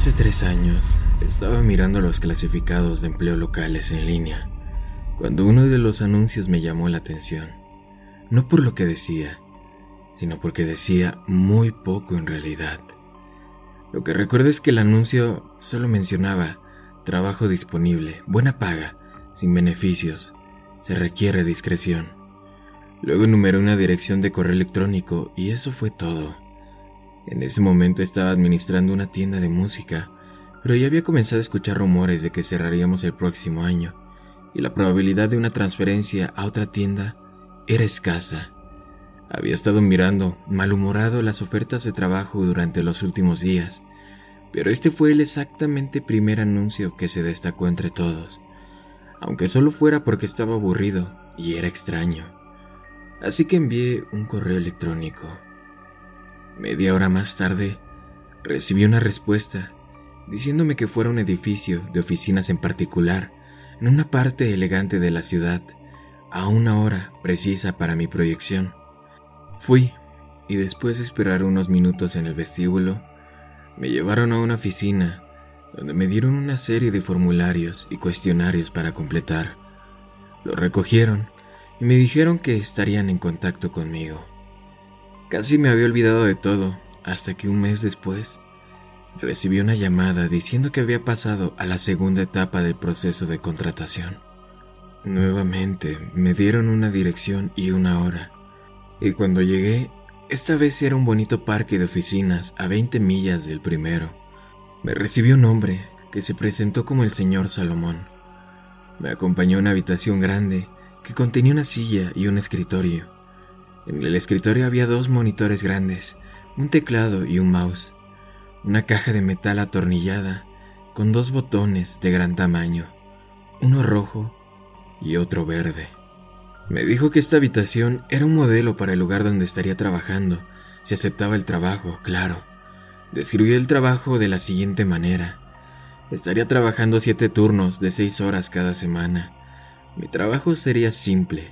Hace tres años estaba mirando los clasificados de empleo locales en línea cuando uno de los anuncios me llamó la atención. No por lo que decía, sino porque decía muy poco en realidad. Lo que recuerdo es que el anuncio solo mencionaba trabajo disponible, buena paga, sin beneficios, se requiere discreción. Luego enumeró una dirección de correo electrónico y eso fue todo. En ese momento estaba administrando una tienda de música, pero ya había comenzado a escuchar rumores de que cerraríamos el próximo año, y la probabilidad de una transferencia a otra tienda era escasa. Había estado mirando, malhumorado, las ofertas de trabajo durante los últimos días, pero este fue el exactamente primer anuncio que se destacó entre todos, aunque solo fuera porque estaba aburrido y era extraño. Así que envié un correo electrónico. Media hora más tarde, recibí una respuesta diciéndome que fuera un edificio de oficinas en particular, en una parte elegante de la ciudad, a una hora precisa para mi proyección. Fui, y después de esperar unos minutos en el vestíbulo, me llevaron a una oficina donde me dieron una serie de formularios y cuestionarios para completar. Lo recogieron y me dijeron que estarían en contacto conmigo. Casi me había olvidado de todo, hasta que un mes después recibí una llamada diciendo que había pasado a la segunda etapa del proceso de contratación. Nuevamente me dieron una dirección y una hora, y cuando llegué, esta vez era un bonito parque de oficinas a 20 millas del primero. Me recibió un hombre que se presentó como el señor Salomón. Me acompañó a una habitación grande que contenía una silla y un escritorio. En el escritorio había dos monitores grandes, un teclado y un mouse, una caja de metal atornillada con dos botones de gran tamaño, uno rojo y otro verde. Me dijo que esta habitación era un modelo para el lugar donde estaría trabajando, si aceptaba el trabajo, claro. Describió el trabajo de la siguiente manera. Estaría trabajando siete turnos de seis horas cada semana. Mi trabajo sería simple,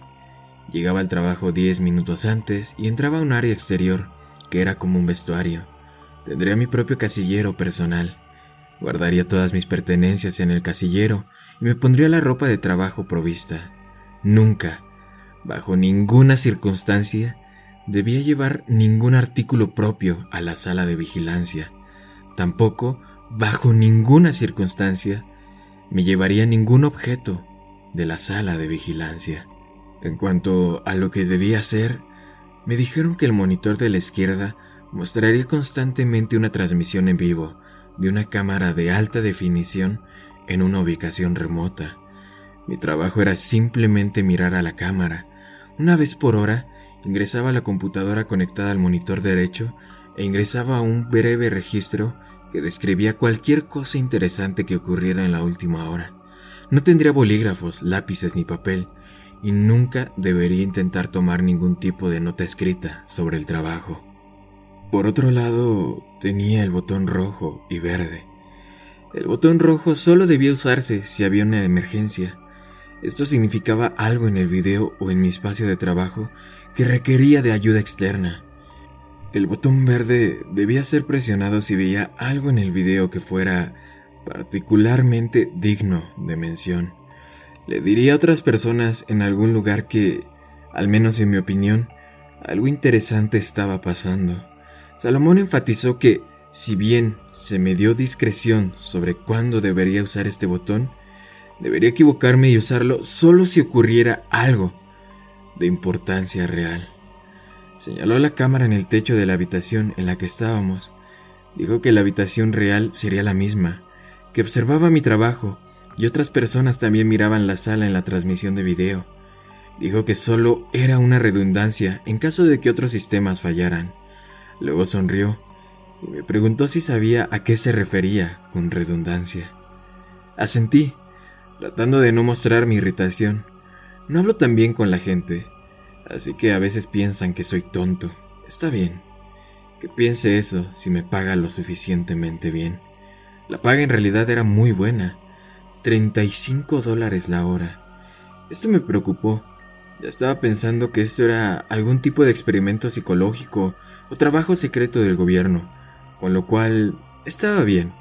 Llegaba al trabajo 10 minutos antes y entraba a un área exterior, que era como un vestuario. Tendría mi propio casillero personal. Guardaría todas mis pertenencias en el casillero y me pondría la ropa de trabajo provista. Nunca, bajo ninguna circunstancia, debía llevar ningún artículo propio a la sala de vigilancia. Tampoco, bajo ninguna circunstancia, me llevaría ningún objeto de la sala de vigilancia. En cuanto a lo que debía hacer, me dijeron que el monitor de la izquierda mostraría constantemente una transmisión en vivo de una cámara de alta definición en una ubicación remota. Mi trabajo era simplemente mirar a la cámara. Una vez por hora, ingresaba a la computadora conectada al monitor derecho e ingresaba a un breve registro que describía cualquier cosa interesante que ocurriera en la última hora. No tendría bolígrafos, lápices ni papel, y nunca debería intentar tomar ningún tipo de nota escrita sobre el trabajo. Por otro lado, tenía el botón rojo y verde. El botón rojo solo debía usarse si había una emergencia. Esto significaba algo en el video o en mi espacio de trabajo que requería de ayuda externa. El botón verde debía ser presionado si veía algo en el video que fuera particularmente digno de mención. Le diría a otras personas en algún lugar que, al menos en mi opinión, algo interesante estaba pasando. Salomón enfatizó que, si bien se me dio discreción sobre cuándo debería usar este botón, debería equivocarme y usarlo solo si ocurriera algo de importancia real. Señaló la cámara en el techo de la habitación en la que estábamos. Dijo que la habitación real sería la misma, que observaba mi trabajo y otras personas también miraban la sala en la transmisión de video. Dijo que solo era una redundancia en caso de que otros sistemas fallaran. Luego sonrió y me preguntó si sabía a qué se refería con redundancia. Asentí, tratando de no mostrar mi irritación. No hablo tan bien con la gente, así que a veces piensan que soy tonto. Está bien. Que piense eso si me paga lo suficientemente bien. La paga en realidad era muy buena. 35 dólares la hora. Esto me preocupó. Ya estaba pensando que esto era algún tipo de experimento psicológico o trabajo secreto del gobierno, con lo cual estaba bien.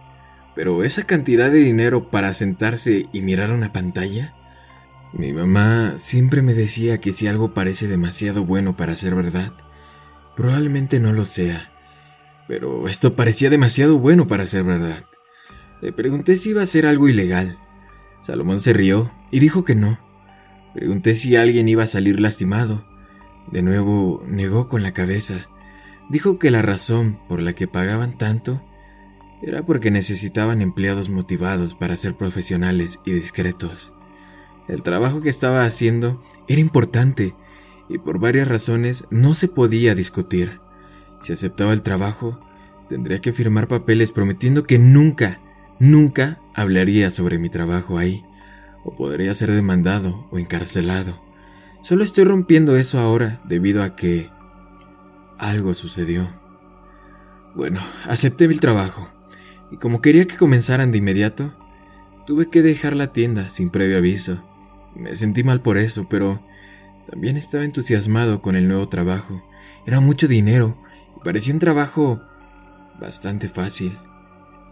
Pero esa cantidad de dinero para sentarse y mirar una pantalla. Mi mamá siempre me decía que si algo parece demasiado bueno para ser verdad, probablemente no lo sea. Pero esto parecía demasiado bueno para ser verdad. Le pregunté si iba a ser algo ilegal. Salomón se rió y dijo que no. Pregunté si alguien iba a salir lastimado. De nuevo negó con la cabeza. Dijo que la razón por la que pagaban tanto era porque necesitaban empleados motivados para ser profesionales y discretos. El trabajo que estaba haciendo era importante y por varias razones no se podía discutir. Si aceptaba el trabajo, tendría que firmar papeles prometiendo que nunca, nunca hablaría sobre mi trabajo ahí, o podría ser demandado o encarcelado. Solo estoy rompiendo eso ahora debido a que algo sucedió. Bueno, acepté el trabajo, y como quería que comenzaran de inmediato, tuve que dejar la tienda sin previo aviso. Me sentí mal por eso, pero también estaba entusiasmado con el nuevo trabajo. Era mucho dinero y parecía un trabajo bastante fácil,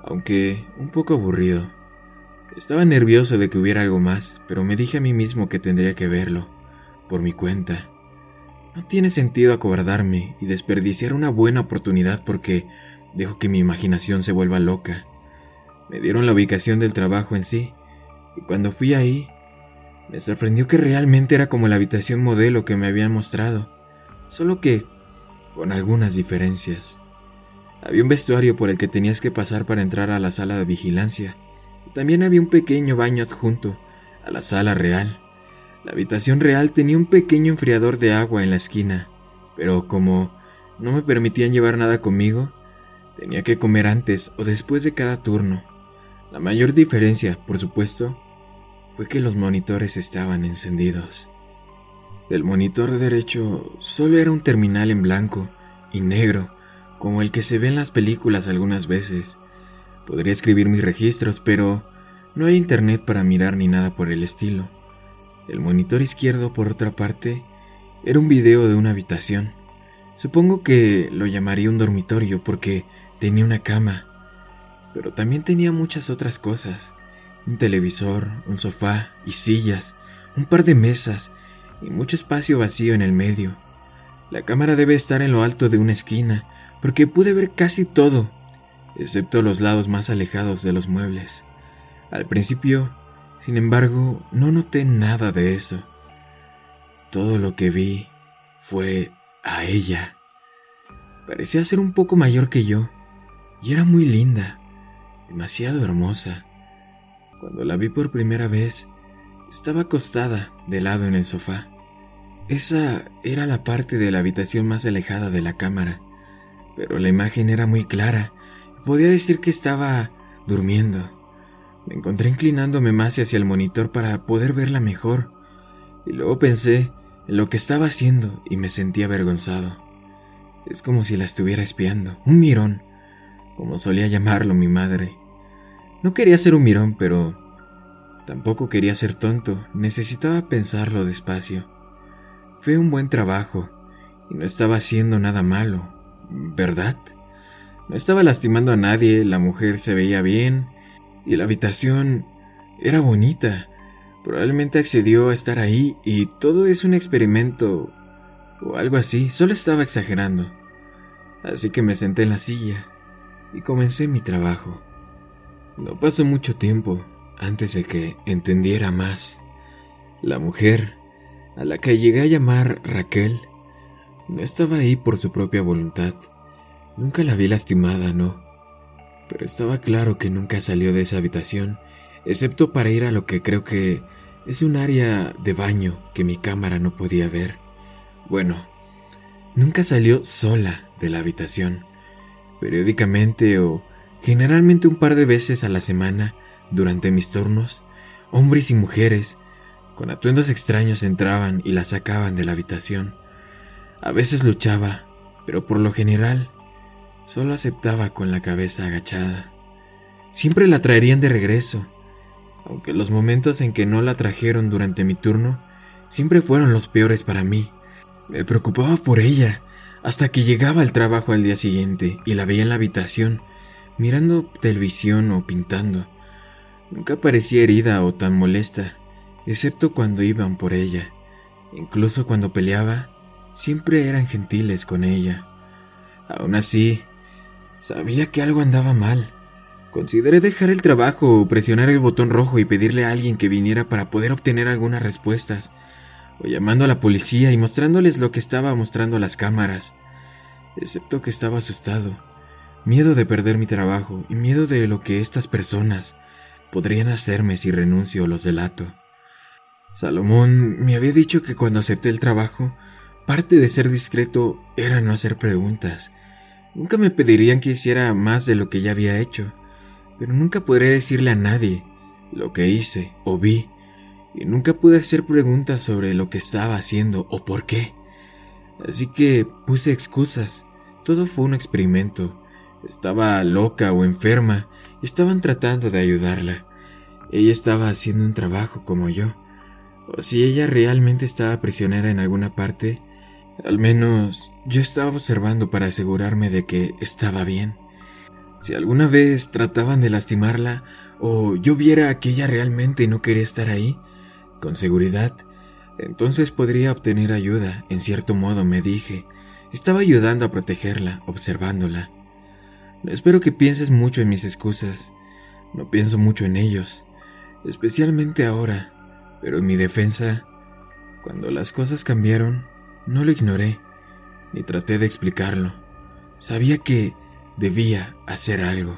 aunque un poco aburrido. Estaba nervioso de que hubiera algo más, pero me dije a mí mismo que tendría que verlo, por mi cuenta. No tiene sentido acobardarme y desperdiciar una buena oportunidad porque dejo que mi imaginación se vuelva loca. Me dieron la ubicación del trabajo en sí, y cuando fui ahí, me sorprendió que realmente era como la habitación modelo que me habían mostrado, solo que con algunas diferencias. Había un vestuario por el que tenías que pasar para entrar a la sala de vigilancia. También había un pequeño baño adjunto a la sala real. La habitación real tenía un pequeño enfriador de agua en la esquina, pero como no me permitían llevar nada conmigo, tenía que comer antes o después de cada turno. La mayor diferencia, por supuesto, fue que los monitores estaban encendidos. El monitor derecho solo era un terminal en blanco y negro, como el que se ve en las películas algunas veces. Podría escribir mis registros, pero no hay internet para mirar ni nada por el estilo. El monitor izquierdo, por otra parte, era un video de una habitación. Supongo que lo llamaría un dormitorio porque tenía una cama, pero también tenía muchas otras cosas. Un televisor, un sofá y sillas, un par de mesas y mucho espacio vacío en el medio. La cámara debe estar en lo alto de una esquina, porque pude ver casi todo, excepto los lados más alejados de los muebles. Al principio sin embargo, no noté nada de eso. Todo lo que vi fue a ella. Parecía ser un poco mayor que yo, y era muy linda, demasiado hermosa. Cuando la vi por primera vez, estaba acostada de lado en el sofá. Esa era la parte de la habitación más alejada de la cámara, pero la imagen era muy clara y podía decir que estaba durmiendo. Me encontré inclinándome más hacia el monitor para poder verla mejor, y luego pensé en lo que estaba haciendo y me sentí avergonzado. Es como si la estuviera espiando, un mirón, como solía llamarlo mi madre. No quería ser un mirón, pero tampoco quería ser tonto, necesitaba pensarlo despacio. Fue un buen trabajo, y no estaba haciendo nada malo, ¿verdad? No estaba lastimando a nadie, la mujer se veía bien, y la habitación era bonita. Probablemente accedió a estar ahí y todo es un experimento o algo así, solo estaba exagerando. Así que me senté en la silla y comencé mi trabajo. No pasó mucho tiempo antes de que entendiera más. La mujer, a la que llegué a llamar Raquel, no estaba ahí por su propia voluntad. Nunca la vi lastimada, no pero estaba claro que nunca salió de esa habitación, excepto para ir a lo que creo que es un área de baño que mi cámara no podía ver. Bueno, nunca salió sola de la habitación. Periódicamente o generalmente un par de veces a la semana, durante mis turnos, hombres y mujeres con atuendos extraños entraban y la sacaban de la habitación. A veces luchaba, pero por lo general solo aceptaba con la cabeza agachada. Siempre la traerían de regreso, aunque los momentos en que no la trajeron durante mi turno siempre fueron los peores para mí. Me preocupaba por ella, hasta que llegaba al trabajo al día siguiente y la veía en la habitación, mirando televisión o pintando. Nunca parecía herida o tan molesta, excepto cuando iban por ella. Incluso cuando peleaba, siempre eran gentiles con ella. Aún así, sabía que algo andaba mal. Consideré dejar el trabajo o presionar el botón rojo y pedirle a alguien que viniera para poder obtener algunas respuestas, o llamando a la policía y mostrándoles lo que estaba mostrando las cámaras, excepto que estaba asustado, miedo de perder mi trabajo y miedo de lo que estas personas podrían hacerme si renuncio o los delato. Salomón me había dicho que cuando acepté el trabajo, parte de ser discreto era no hacer preguntas. Nunca me pedirían que hiciera más de lo que ya había hecho, pero nunca podré decirle a nadie lo que hice o vi, y nunca pude hacer preguntas sobre lo que estaba haciendo o por qué. Así que puse excusas. Todo fue un experimento. Estaba loca o enferma estaban tratando de ayudarla. Ella estaba haciendo un trabajo como yo o si ella realmente estaba prisionera en alguna parte, al menos yo estaba observando para asegurarme de que estaba bien. Si alguna vez trataban de lastimarla o yo viera que ella realmente no quería estar ahí, con seguridad, entonces podría obtener ayuda, en cierto modo me dije. Estaba ayudando a protegerla, observándola. Espero que pienses mucho en mis excusas. No pienso mucho en ellos, especialmente ahora pero en mi defensa, cuando las cosas cambiaron, no lo ignoré, ni traté de explicarlo. Sabía que debía hacer algo.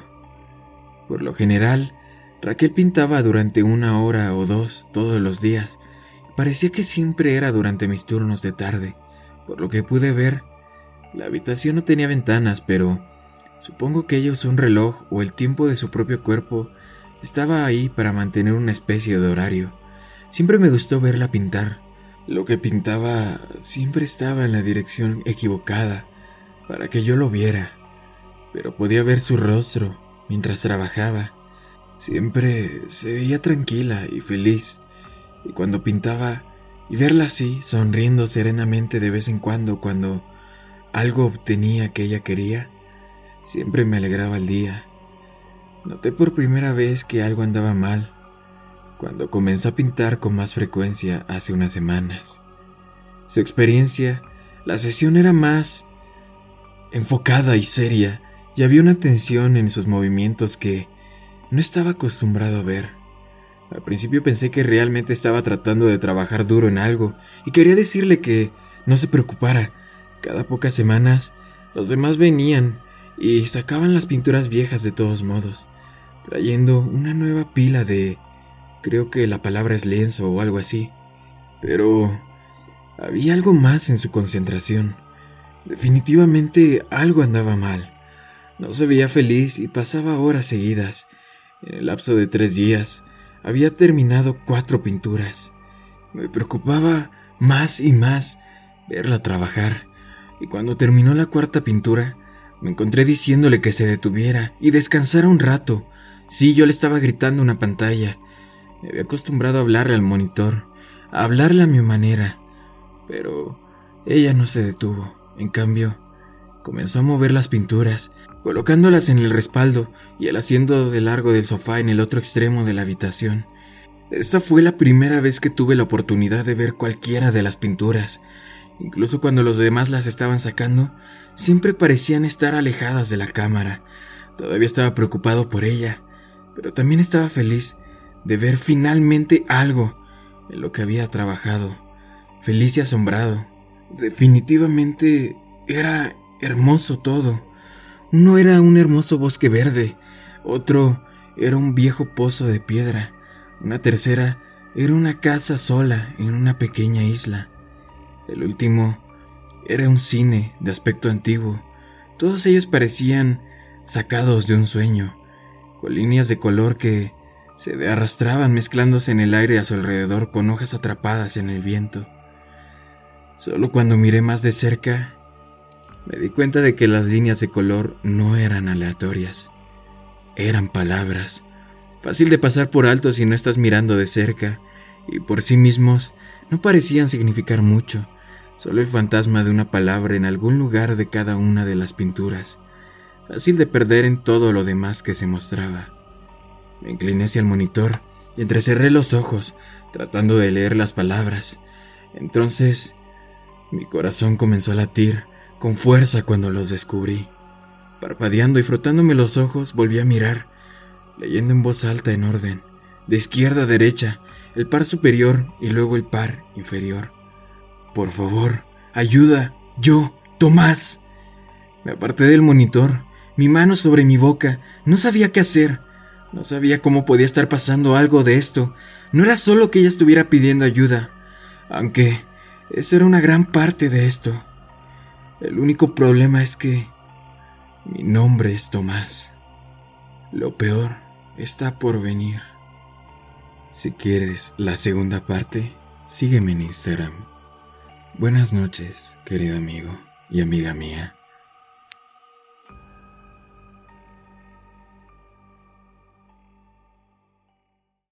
Por lo general, Raquel pintaba durante una hora o dos todos los días. Parecía que siempre era durante mis turnos de tarde. Por lo que pude ver, la habitación no tenía ventanas, pero supongo que ella usó un reloj o el tiempo de su propio cuerpo estaba ahí para mantener una especie de horario. Siempre me gustó verla pintar. Lo que pintaba siempre estaba en la dirección equivocada para que yo lo viera, pero podía ver su rostro mientras trabajaba. Siempre se veía tranquila y feliz, y cuando pintaba y verla así, sonriendo serenamente de vez en cuando cuando algo obtenía que ella quería, siempre me alegraba el día. Noté por primera vez que algo andaba mal cuando comenzó a pintar con más frecuencia hace unas semanas. Su experiencia, la sesión era más enfocada y seria, y había una tensión en sus movimientos que no estaba acostumbrado a ver. Al principio pensé que realmente estaba tratando de trabajar duro en algo, y quería decirle que no se preocupara. Cada pocas semanas, los demás venían y sacaban las pinturas viejas de todos modos, trayendo una nueva pila de Creo que la palabra es lienzo o algo así. Pero había algo más en su concentración. Definitivamente algo andaba mal. No se veía feliz y pasaba horas seguidas. En el lapso de tres días había terminado cuatro pinturas. Me preocupaba más y más verla trabajar. Y cuando terminó la cuarta pintura, me encontré diciéndole que se detuviera y descansara un rato. Sí, yo le estaba gritando una pantalla me había acostumbrado a hablarle al monitor, a hablarle a mi manera, pero ella no se detuvo. En cambio, comenzó a mover las pinturas, colocándolas en el respaldo y el asiento de largo del sofá en el otro extremo de la habitación. Esta fue la primera vez que tuve la oportunidad de ver cualquiera de las pinturas. Incluso cuando los demás las estaban sacando, siempre parecían estar alejadas de la cámara. Todavía estaba preocupado por ella, pero también estaba feliz de ver finalmente algo en lo que había trabajado, feliz y asombrado. Definitivamente era hermoso todo. Uno era un hermoso bosque verde, otro era un viejo pozo de piedra, una tercera era una casa sola en una pequeña isla. El último era un cine de aspecto antiguo. Todos ellos parecían sacados de un sueño, con líneas de color que se arrastraban mezclándose en el aire a su alrededor con hojas atrapadas en el viento. Solo cuando miré más de cerca, me di cuenta de que las líneas de color no eran aleatorias, eran palabras, fácil de pasar por alto si no estás mirando de cerca, y por sí mismos no parecían significar mucho, solo el fantasma de una palabra en algún lugar de cada una de las pinturas, fácil de perder en todo lo demás que se mostraba. Me incliné hacia el monitor y entrecerré los ojos, tratando de leer las palabras. Entonces, mi corazón comenzó a latir con fuerza cuando los descubrí. Parpadeando y frotándome los ojos, volví a mirar, leyendo en voz alta en orden, de izquierda a derecha, el par superior y luego el par inferior. Por favor, ayuda, yo, Tomás. Me aparté del monitor, mi mano sobre mi boca, no sabía qué hacer. No sabía cómo podía estar pasando algo de esto. No era solo que ella estuviera pidiendo ayuda, aunque eso era una gran parte de esto. El único problema es que mi nombre es Tomás. Lo peor está por venir. Si quieres la segunda parte, sígueme en Instagram. Buenas noches, querido amigo y amiga mía.